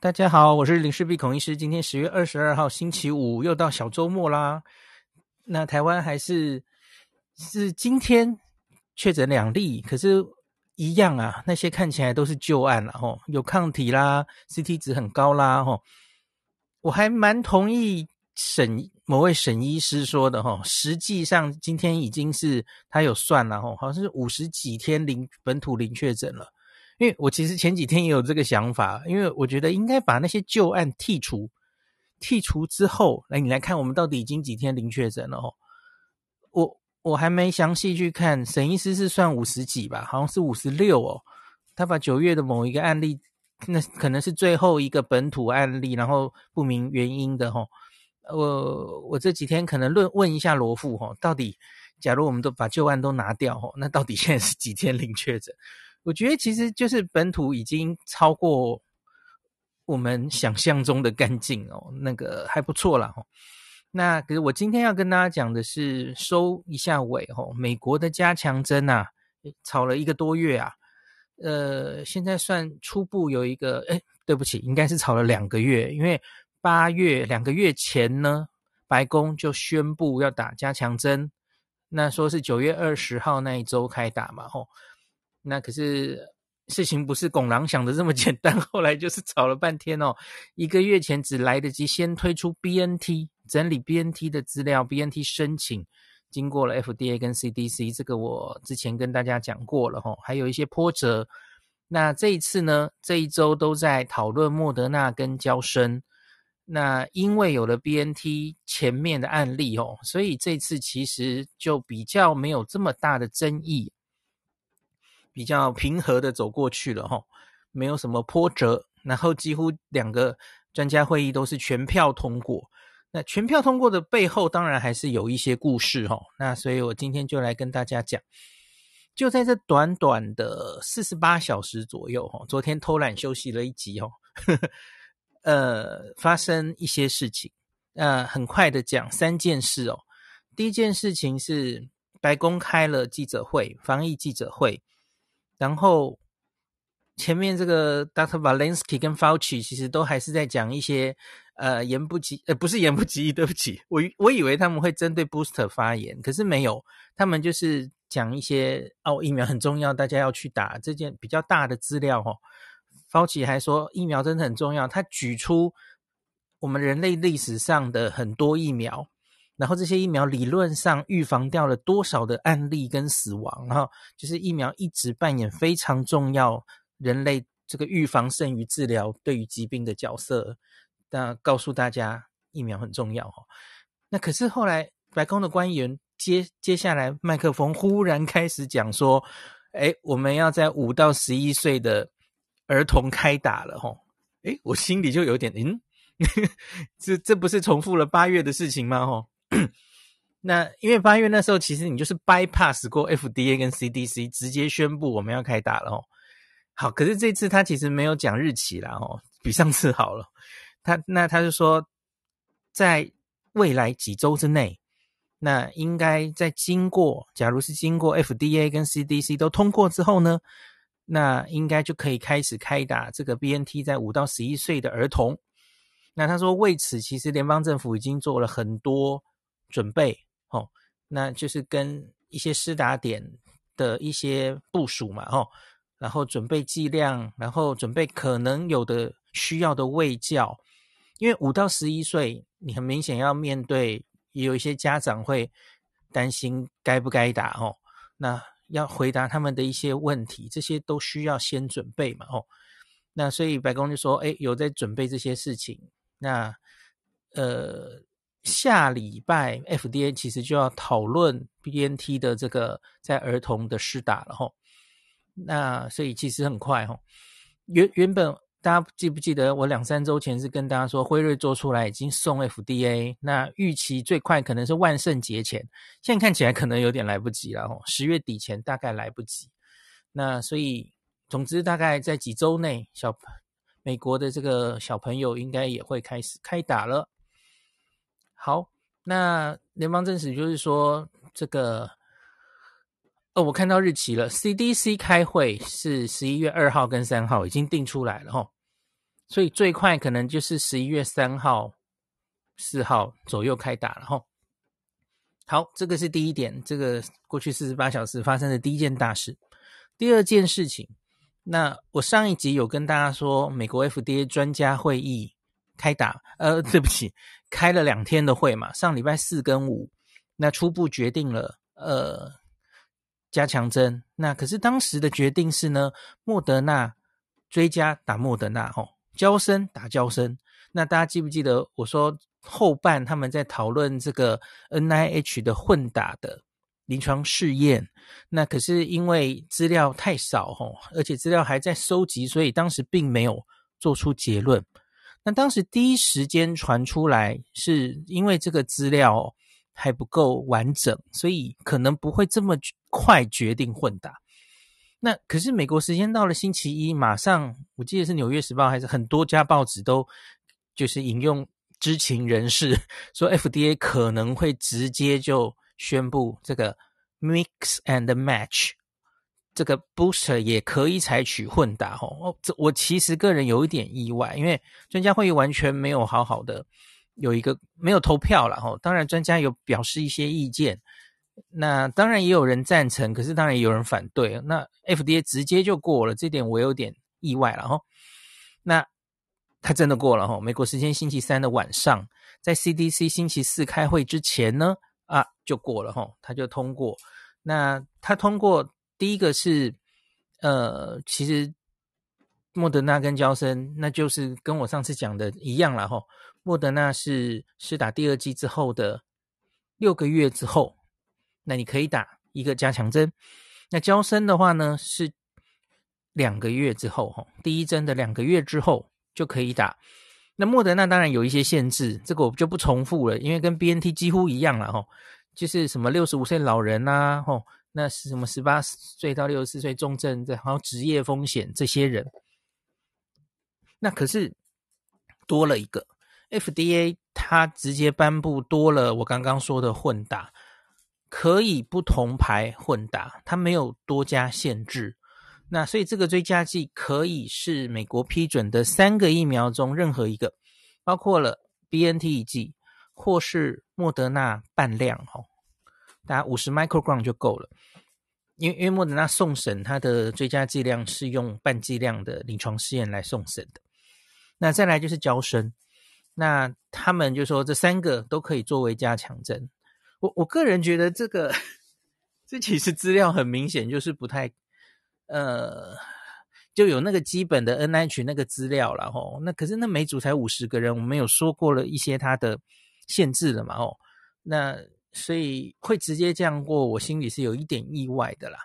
大家好，我是林氏璧孔医师。今天十月二十二号星期五，又到小周末啦。那台湾还是是今天确诊两例，可是一样啊，那些看起来都是旧案了吼，有抗体啦，CT 值很高啦吼。我还蛮同意沈某位沈医师说的吼，实际上今天已经是他有算了吼，好像是五十几天零本土零确诊了。因为我其实前几天也有这个想法，因为我觉得应该把那些旧案剔除，剔除之后，来你来看我们到底已经几天零确诊了哦。我我还没详细去看，沈医师是算五十几吧，好像是五十六哦。他把九月的某一个案例，那可能是最后一个本土案例，然后不明原因的哦。我我这几天可能问问一下罗富哦，到底假如我们都把旧案都拿掉哦，那到底现在是几天零确诊？我觉得其实就是本土已经超过我们想象中的干净哦，那个还不错啦。那可是我今天要跟大家讲的是收一下尾哦，美国的加强针呐，炒了一个多月啊，呃，现在算初步有一个，哎，对不起，应该是炒了两个月，因为八月两个月前呢，白宫就宣布要打加强针，那说是九月二十号那一周开打嘛，吼。那可是事情不是拱狼想的这么 简单，后来就是吵了半天哦。一个月前只来得及先推出 BNT，整理 BNT 的资料，BNT 申请经过了 FDA 跟 CDC，这个我之前跟大家讲过了吼，还有一些波折。那这一次呢，这一周都在讨论莫德纳跟娇生。那因为有了 BNT 前面的案例哦，所以这次其实就比较没有这么大的争议。比较平和的走过去了哈，没有什么波折，然后几乎两个专家会议都是全票通过。那全票通过的背后，当然还是有一些故事齁。那所以我今天就来跟大家讲，就在这短短的四十八小时左右哈，昨天偷懒休息了一集哦，呃，发生一些事情。呃，很快的讲三件事哦。第一件事情是白宫开了记者会，防疫记者会。然后前面这个 Dr. Walensky 跟 Fauci 其实都还是在讲一些呃言不及呃不是言不及义，对不起，我我以为他们会针对 Booster 发言，可是没有，他们就是讲一些哦疫苗很重要，大家要去打这件比较大的资料哦。Fauci 还说疫苗真的很重要，他举出我们人类历史上的很多疫苗。然后这些疫苗理论上预防掉了多少的案例跟死亡？然后就是疫苗一直扮演非常重要，人类这个预防胜于治疗对于疾病的角色。那告诉大家疫苗很重要哈。那可是后来白宫的官员接接下来麦克风忽然开始讲说：“哎，我们要在五到十一岁的儿童开打了吼。”哎，我心里就有点嗯，这这不是重复了八月的事情吗？吼。那因为八月那时候，其实你就是 bypass 过 FDA 跟 CDC，直接宣布我们要开打了哦。好，可是这次他其实没有讲日期啦哦，比上次好了。他那他就说，在未来几周之内，那应该在经过，假如是经过 FDA 跟 CDC 都通过之后呢，那应该就可以开始开打这个 BNT 在五到十一岁的儿童。那他说为此，其实联邦政府已经做了很多。准备哦，那就是跟一些施打点的一些部署嘛，哦，然后准备剂量，然后准备可能有的需要的喂教，因为五到十一岁，你很明显要面对，也有一些家长会担心该不该打哦，那要回答他们的一些问题，这些都需要先准备嘛，哦，那所以白宫就说，哎，有在准备这些事情，那呃。下礼拜 FDA 其实就要讨论 BNT 的这个在儿童的施打了吼，那所以其实很快吼。原原本大家记不记得我两三周前是跟大家说辉瑞做出来已经送 FDA，那预期最快可能是万圣节前，现在看起来可能有点来不及了吼，十月底前大概来不及。那所以总之大概在几周内，小美国的这个小朋友应该也会开始开打了。好，那联邦政府就是说这个，哦，我看到日期了，CDC 开会是十一月二号跟三号已经定出来了哈。所以最快可能就是十一月三号、四号左右开打了哈。好，这个是第一点，这个过去四十八小时发生的第一件大事。第二件事情，那我上一集有跟大家说，美国 FDA 专家会议开打，呃，对不起，开了两天的会嘛，上礼拜四跟五，那初步决定了，呃，加强针。那可是当时的决定是呢，莫德纳追加打莫德纳，吼。交生打交生，那大家记不记得我说后半他们在讨论这个 NIH 的混打的临床试验？那可是因为资料太少吼，而且资料还在收集，所以当时并没有做出结论。那当时第一时间传出来，是因为这个资料还不够完整，所以可能不会这么快决定混打。那可是美国时间到了星期一，马上我记得是《纽约时报》还是很多家报纸都就是引用知情人士说，FDA 可能会直接就宣布这个 mix and match 这个 booster 也可以采取混打哦。哦，这我其实个人有一点意外，因为专家会议完全没有好好的有一个没有投票了哈。当然专家有表示一些意见。那当然也有人赞成，可是当然也有人反对。那 FDA 直接就过了，这点我有点意外了哈。那他真的过了哈。美国时间星期三的晚上，在 CDC 星期四开会之前呢，啊就过了哈，他就通过。那他通过第一个是，呃，其实莫德纳跟焦生，那就是跟我上次讲的一样了哈。莫德纳是是打第二剂之后的六个月之后。那你可以打一个加强针，那焦生的话呢是两个月之后，哈，第一针的两个月之后就可以打。那莫德纳当然有一些限制，这个我就不重复了，因为跟 BNT 几乎一样了，哈，就是什么六十五岁老人呐，吼，那是什么十八岁到六十四岁重症的，还有职业风险这些人。那可是多了一个 FDA，它直接颁布多了我刚刚说的混打。可以不同牌混打，它没有多加限制。那所以这个追加剂可以是美国批准的三个疫苗中任何一个，包括了 BNT 一剂或是莫德纳半量哦，大概五十 microgram 就够了。因为因为莫德纳送审它的追加剂量是用半剂量的临床试验来送审的。那再来就是娇生，那他们就说这三个都可以作为加强针。我我个人觉得这个，这其实资料很明显就是不太，呃，就有那个基本的 NH 那个资料了吼。那可是那每组才五十个人，我们有说过了一些它的限制了嘛哦。那所以会直接这样过，我心里是有一点意外的啦。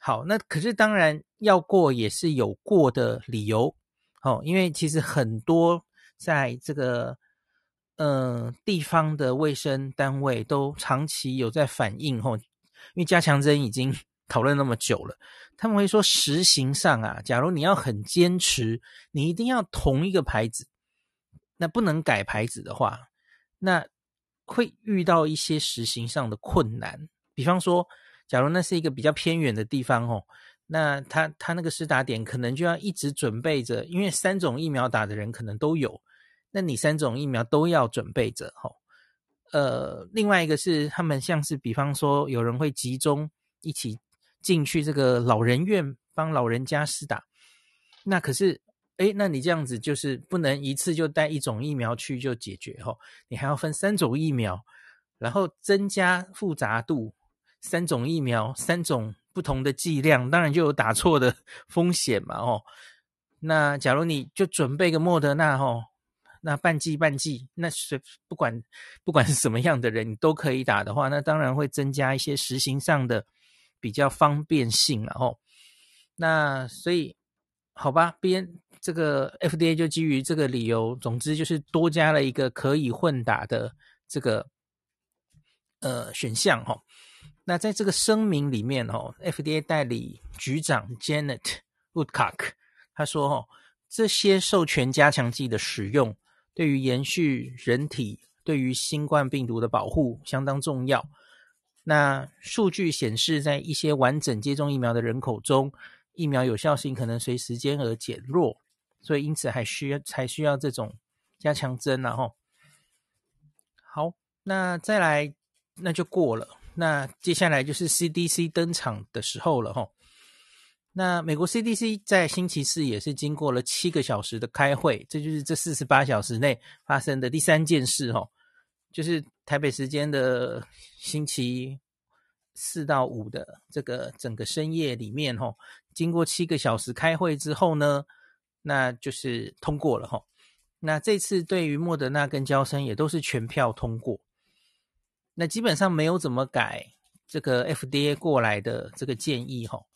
好，那可是当然要过也是有过的理由哦，因为其实很多在这个。嗯、地方的卫生单位都长期有在反映吼，因为加强针已经 讨论那么久了，他们会说实行上啊，假如你要很坚持，你一定要同一个牌子，那不能改牌子的话，那会遇到一些实行上的困难。比方说，假如那是一个比较偏远的地方哦，那他他那个施打点可能就要一直准备着，因为三种疫苗打的人可能都有。那你三种疫苗都要准备着吼，呃，另外一个是他们像是比方说有人会集中一起进去这个老人院帮老人家施打，那可是诶，那你这样子就是不能一次就带一种疫苗去就解决吼，你还要分三种疫苗，然后增加复杂度，三种疫苗三种不同的剂量，当然就有打错的 风险嘛吼。那假如你就准备个莫德纳吼。那半剂半剂，那是不管不管是什么样的人，你都可以打的话，那当然会增加一些实行上的比较方便性了吼。那所以好吧，BN 这个 FDA 就基于这个理由，总之就是多加了一个可以混打的这个呃选项吼。那在这个声明里面哦，FDA 代理局长 Janet Woodcock 他说哦，这些授权加强剂的使用。对于延续人体对于新冠病毒的保护相当重要。那数据显示，在一些完整接种疫苗的人口中，疫苗有效性可能随时间而减弱。所以因此还需要才需要这种加强针然后。好，那再来那就过了。那接下来就是 CDC 登场的时候了哈。那美国 CDC 在星期四也是经过了七个小时的开会，这就是这四十八小时内发生的第三件事哈，就是台北时间的星期四到五的这个整个深夜里面吼，经过七个小时开会之后呢。那就是通过了吼，那这次对于莫德纳跟交生也都是全票通过，那基本上没有怎么改这个 FDA 过来的这个建议吼，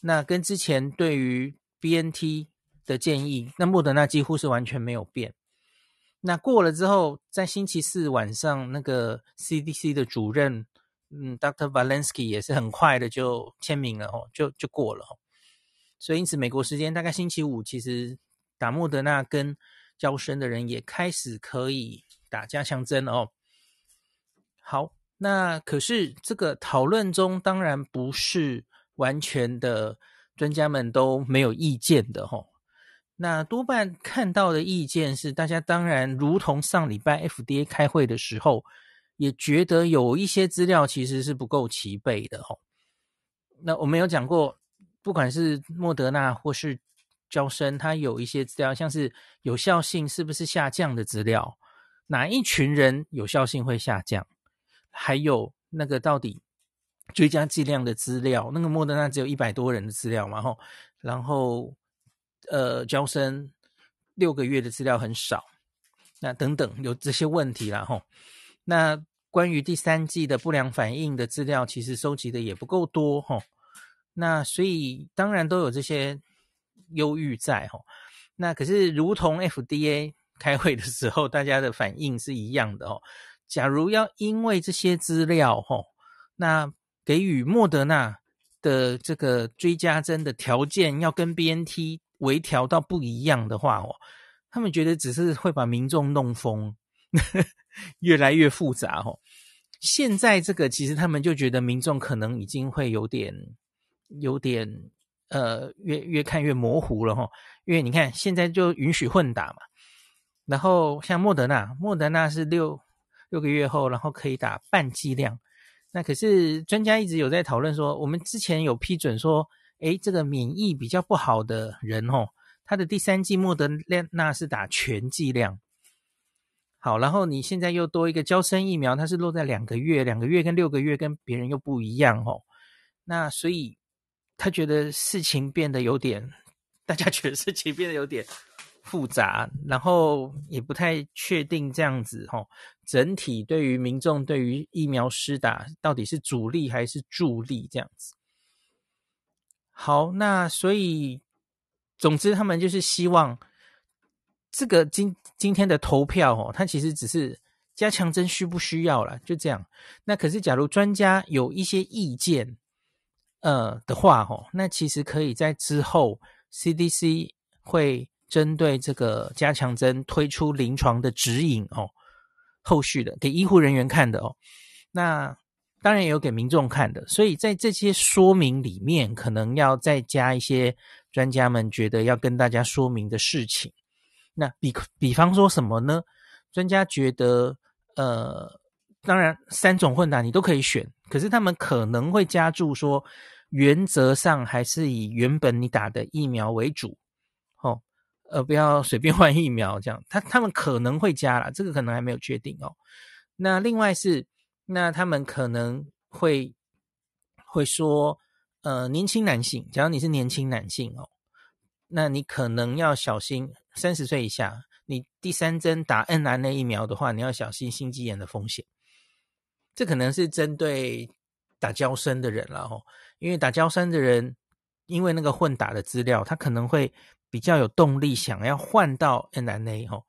那跟之前对于 BNT 的建议，那莫德纳几乎是完全没有变。那过了之后，在星期四晚上，那个 CDC 的主任，嗯，Dr. Valensky 也是很快的就签名了哦，就就过了。所以，因此，美国时间大概星期五，其实打莫德纳跟交生的人也开始可以打加强针了哦。好，那可是这个讨论中，当然不是完全的专家们都没有意见的哈。那多半看到的意见是，大家当然如同上礼拜 FDA 开会的时候，也觉得有一些资料其实是不够齐备的哈。那我们有讲过。不管是莫德纳或是娇生，它有一些资料，像是有效性是不是下降的资料，哪一群人有效性会下降，还有那个到底追加剂量的资料，那个莫德纳只有一百多人的资料嘛，吼，然后呃娇生六个月的资料很少，那等等有这些问题啦，吼，那关于第三季的不良反应的资料，其实收集的也不够多，吼。那所以当然都有这些忧郁在吼，那可是如同 FDA 开会的时候，大家的反应是一样的哦。假如要因为这些资料吼，那给予莫德纳的这个追加针的条件要跟 BNT 微调到不一样的话哦，他们觉得只是会把民众弄疯，越来越复杂哦。现在这个其实他们就觉得民众可能已经会有点。有点呃，越越看越模糊了哈，因为你看现在就允许混打嘛，然后像莫德纳，莫德纳是六六个月后，然后可以打半剂量。那可是专家一直有在讨论说，我们之前有批准说，诶，这个免疫比较不好的人哦，他的第三剂莫德纳是打全剂量。好，然后你现在又多一个交生疫苗，它是落在两个月，两个月跟六个月跟别人又不一样哦，那所以。他觉得事情变得有点，大家觉得事情变得有点复杂，然后也不太确定这样子哦。整体对于民众对于疫苗施打到底是主力还是助力这样子。好，那所以总之他们就是希望这个今今天的投票哦，它其实只是加强针需不需要了，就这样。那可是假如专家有一些意见。呃的话，吼，那其实可以在之后，CDC 会针对这个加强针推出临床的指引哦，后续的给医护人员看的哦，那当然也有给民众看的，所以在这些说明里面，可能要再加一些专家们觉得要跟大家说明的事情。那比比方说什么呢？专家觉得，呃，当然三种混打你都可以选，可是他们可能会加注说。原则上还是以原本你打的疫苗为主，哦，呃，不要随便换疫苗这样。他他们可能会加啦，这个可能还没有确定哦。那另外是，那他们可能会会说，呃，年轻男性，假如你是年轻男性哦，那你可能要小心，三十岁以下，你第三针打 NNA 疫苗的话，你要小心心肌炎的风险。这可能是针对打娇生的人了哦。因为打娇生的人，因为那个混打的资料，他可能会比较有动力，想要换到 NNA 吼。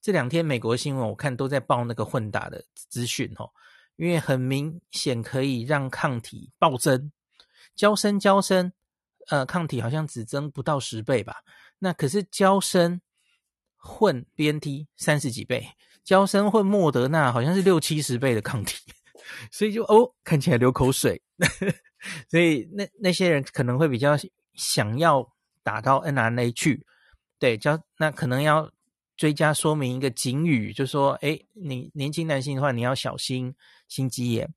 这两天美国新闻我看都在报那个混打的资讯吼，因为很明显可以让抗体暴增。娇生娇生，呃，抗体好像只增不到十倍吧？那可是娇生混 BNT 三十几倍，娇生混莫德纳好像是六七十倍的抗体，所以就哦，看起来流口水。所以那那些人可能会比较想要打到 mRNA 去，对，交那可能要追加说明一个警语，就说，哎，你年轻男性的话，你要小心心肌炎。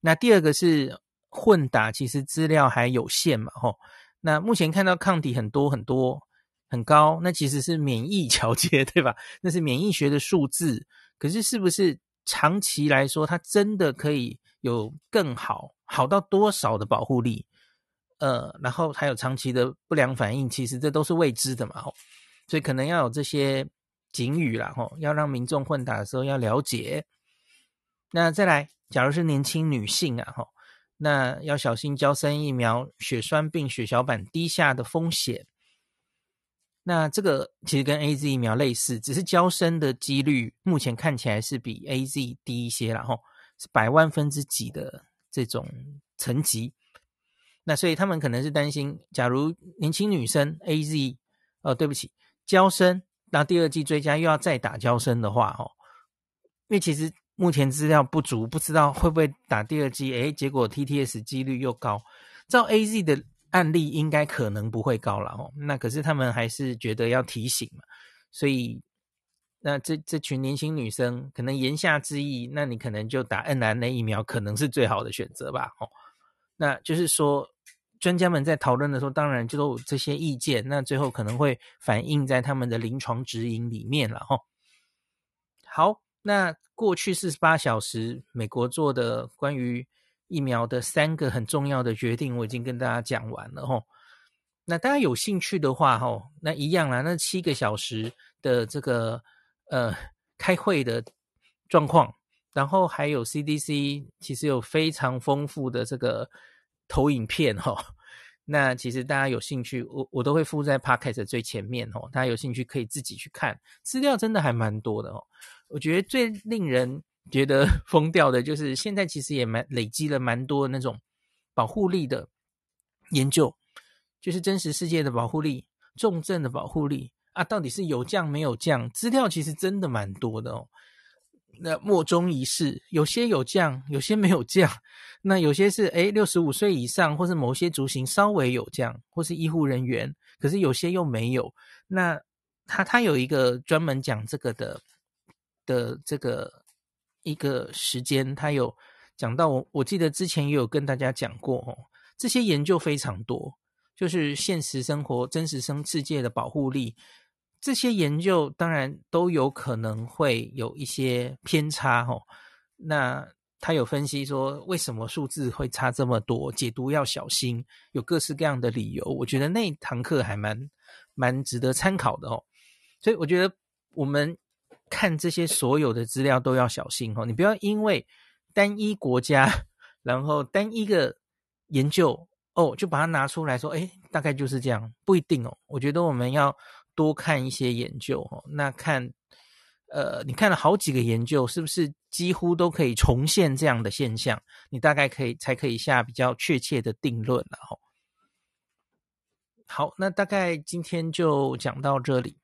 那第二个是混打，其实资料还有限嘛，吼。那目前看到抗体很多很多很高，那其实是免疫调节，对吧？那是免疫学的数字。可是是不是长期来说，它真的可以有更好，好到多少的保护力？呃，然后还有长期的不良反应，其实这都是未知的嘛，吼。所以可能要有这些警语啦，吼，要让民众混打的时候要了解。那再来。假如是年轻女性啊，哈，那要小心交生疫苗血栓病、血小板低下的风险。那这个其实跟 AZ 疫苗类似，只是交生的几率目前看起来是比 AZ 低一些，然后是百万分之几的这种层级。那所以他们可能是担心，假如年轻女生 AZ，哦，对不起，交生，那第二季追加又要再打交生的话，哦，因为其实。目前资料不足，不知道会不会打第二季。诶，结果 TTS 几率又高。照 AZ 的案例，应该可能不会高了哦。那可是他们还是觉得要提醒嘛。所以，那这这群年轻女生可能言下之意，那你可能就打 mRNA 疫苗，可能是最好的选择吧。哦，那就是说，专家们在讨论的时候，当然就都有这些意见。那最后可能会反映在他们的临床指引里面了。哈，好。那过去四十八小时，美国做的关于疫苗的三个很重要的决定，我已经跟大家讲完了吼。那大家有兴趣的话吼，那一样啦。那七个小时的这个呃开会的状况，然后还有 CDC 其实有非常丰富的这个投影片吼。那其实大家有兴趣，我我都会附在 Podcast 最前面吼，大家有兴趣可以自己去看，资料真的还蛮多的哦。我觉得最令人觉得疯掉的，就是现在其实也蛮累积了蛮多那种保护力的研究，就是真实世界的保护力、重症的保护力啊，到底是有降没有降？资料其实真的蛮多的哦。那莫衷一是，有些有降，有些没有降。那有些是诶六十五岁以上，或是某些族群稍微有降，或是医护人员，可是有些又没有。那他他有一个专门讲这个的。的这个一个时间，他有讲到我，我记得之前也有跟大家讲过哦，这些研究非常多，就是现实生活、真实生世界的保护力，这些研究当然都有可能会有一些偏差哦。那他有分析说，为什么数字会差这么多，解读要小心，有各式各样的理由。我觉得那堂课还蛮蛮值得参考的哦。所以我觉得我们。看这些所有的资料都要小心哦，你不要因为单一国家，然后单一个研究哦，就把它拿出来说，诶，大概就是这样，不一定哦。我觉得我们要多看一些研究哦。那看，呃，你看了好几个研究，是不是几乎都可以重现这样的现象？你大概可以才可以下比较确切的定论了哦。好，那大概今天就讲到这里。